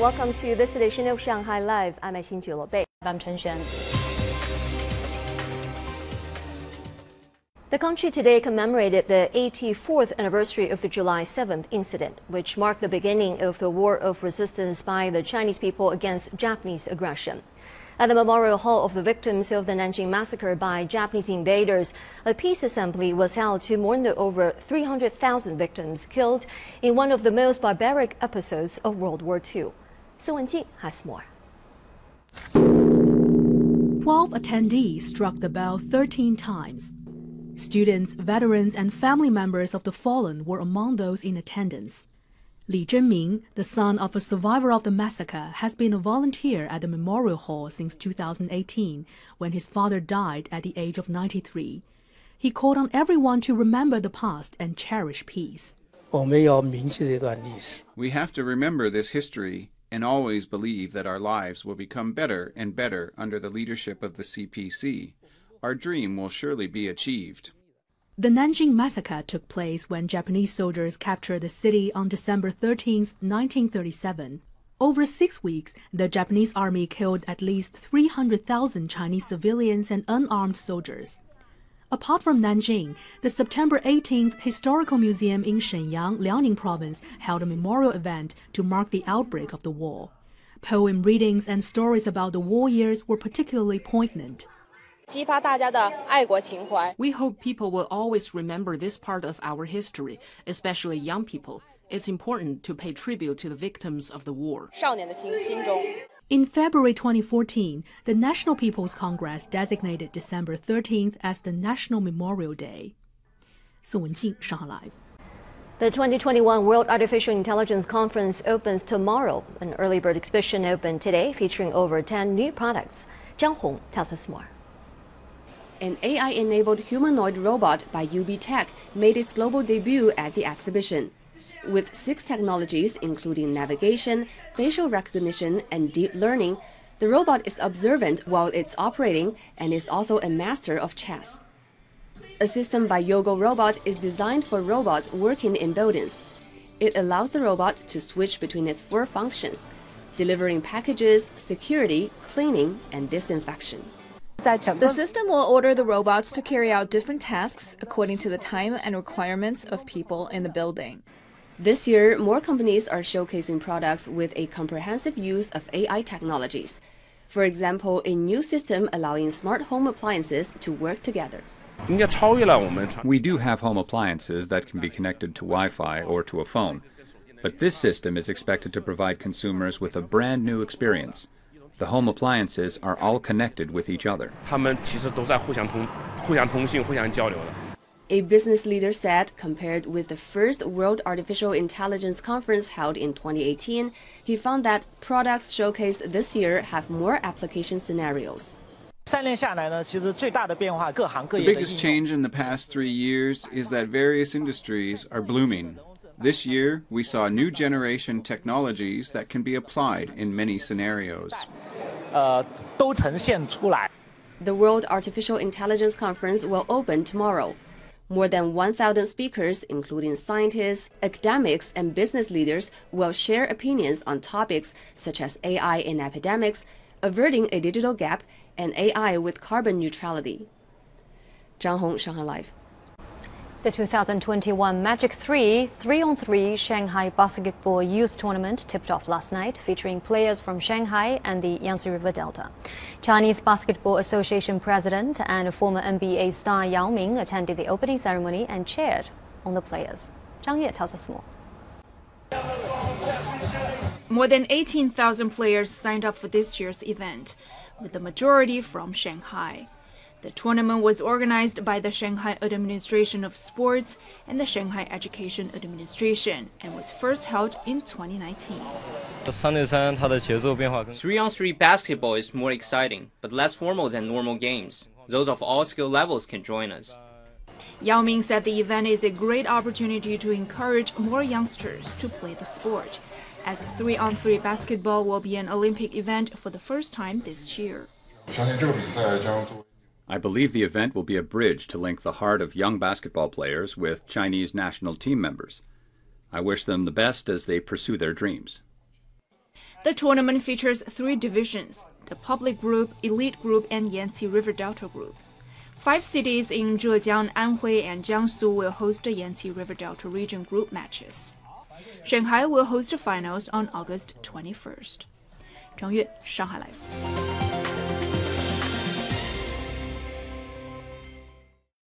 Welcome to this edition of Shanghai Live. I'm Xin Bei. I'm Chen Xuan. The country today commemorated the 84th anniversary of the July 7th incident, which marked the beginning of the war of resistance by the Chinese people against Japanese aggression. At the Memorial Hall of the victims of the Nanjing massacre by Japanese invaders, a peace assembly was held to mourn the over 300,000 victims killed in one of the most barbaric episodes of World War II. Song Wenjing has more. Twelve attendees struck the bell 13 times. Students, veterans, and family members of the fallen were among those in attendance. Li Zhenming, the son of a survivor of the massacre, has been a volunteer at the Memorial Hall since 2018, when his father died at the age of 93. He called on everyone to remember the past and cherish peace. We have to remember this history and always believe that our lives will become better and better under the leadership of the CPC. Our dream will surely be achieved. The Nanjing massacre took place when Japanese soldiers captured the city on December 13, 1937. Over six weeks, the Japanese army killed at least 300,000 Chinese civilians and unarmed soldiers. Apart from Nanjing, the September 18th Historical Museum in Shenyang, Liaoning Province, held a memorial event to mark the outbreak of the war. Poem readings and stories about the war years were particularly poignant. We hope people will always remember this part of our history, especially young people. It's important to pay tribute to the victims of the war. In February 2014, the National People's Congress designated December 13th as the National Memorial Day. Live. The 2021 World Artificial Intelligence Conference opens tomorrow. An early bird exhibition opened today featuring over 10 new products. Zhang Hong tells us more an AI-enabled humanoid robot by UBTech made its global debut at the exhibition. With six technologies, including navigation, facial recognition, and deep learning, the robot is observant while it's operating and is also a master of chess. A system by Yogo Robot is designed for robots working in buildings. It allows the robot to switch between its four functions, delivering packages, security, cleaning, and disinfection. The system will order the robots to carry out different tasks according to the time and requirements of people in the building. This year, more companies are showcasing products with a comprehensive use of AI technologies. For example, a new system allowing smart home appliances to work together. We do have home appliances that can be connected to Wi Fi or to a phone, but this system is expected to provide consumers with a brand new experience. The home appliances are all connected with each other. A business leader said, compared with the first World Artificial Intelligence Conference held in 2018, he found that products showcased this year have more application scenarios. The biggest change in the past three years is that various industries are blooming. This year, we saw new generation technologies that can be applied in many scenarios. Uh, the World Artificial Intelligence Conference will open tomorrow. More than 1,000 speakers, including scientists, academics, and business leaders, will share opinions on topics such as AI in epidemics, averting a digital gap, and AI with carbon neutrality. Zhang Hong, Shanghai Live. The 2021 Magic 3 3-on-3 Shanghai Basketball Youth Tournament tipped off last night, featuring players from Shanghai and the Yangtze River Delta. Chinese Basketball Association President and former NBA star Yao Ming attended the opening ceremony and cheered on the players. Zhang Yue tells us more. More than 18,000 players signed up for this year's event, with the majority from Shanghai. The tournament was organized by the Shanghai Administration of Sports and the Shanghai Education Administration and was first held in 2019. 3 on 3 basketball is more exciting, but less formal than normal games. Those of all skill levels can join us. Yao Ming said the event is a great opportunity to encourage more youngsters to play the sport, as 3 on 3 basketball will be an Olympic event for the first time this year. I believe the event will be a bridge to link the heart of young basketball players with Chinese national team members. I wish them the best as they pursue their dreams. The tournament features three divisions the Public Group, Elite Group, and Yangtze River Delta Group. Five cities in Zhejiang, Anhui, and Jiangsu will host the Yangtze River Delta region group matches. Shanghai will host the finals on August 21st. 张悦，上海 Live。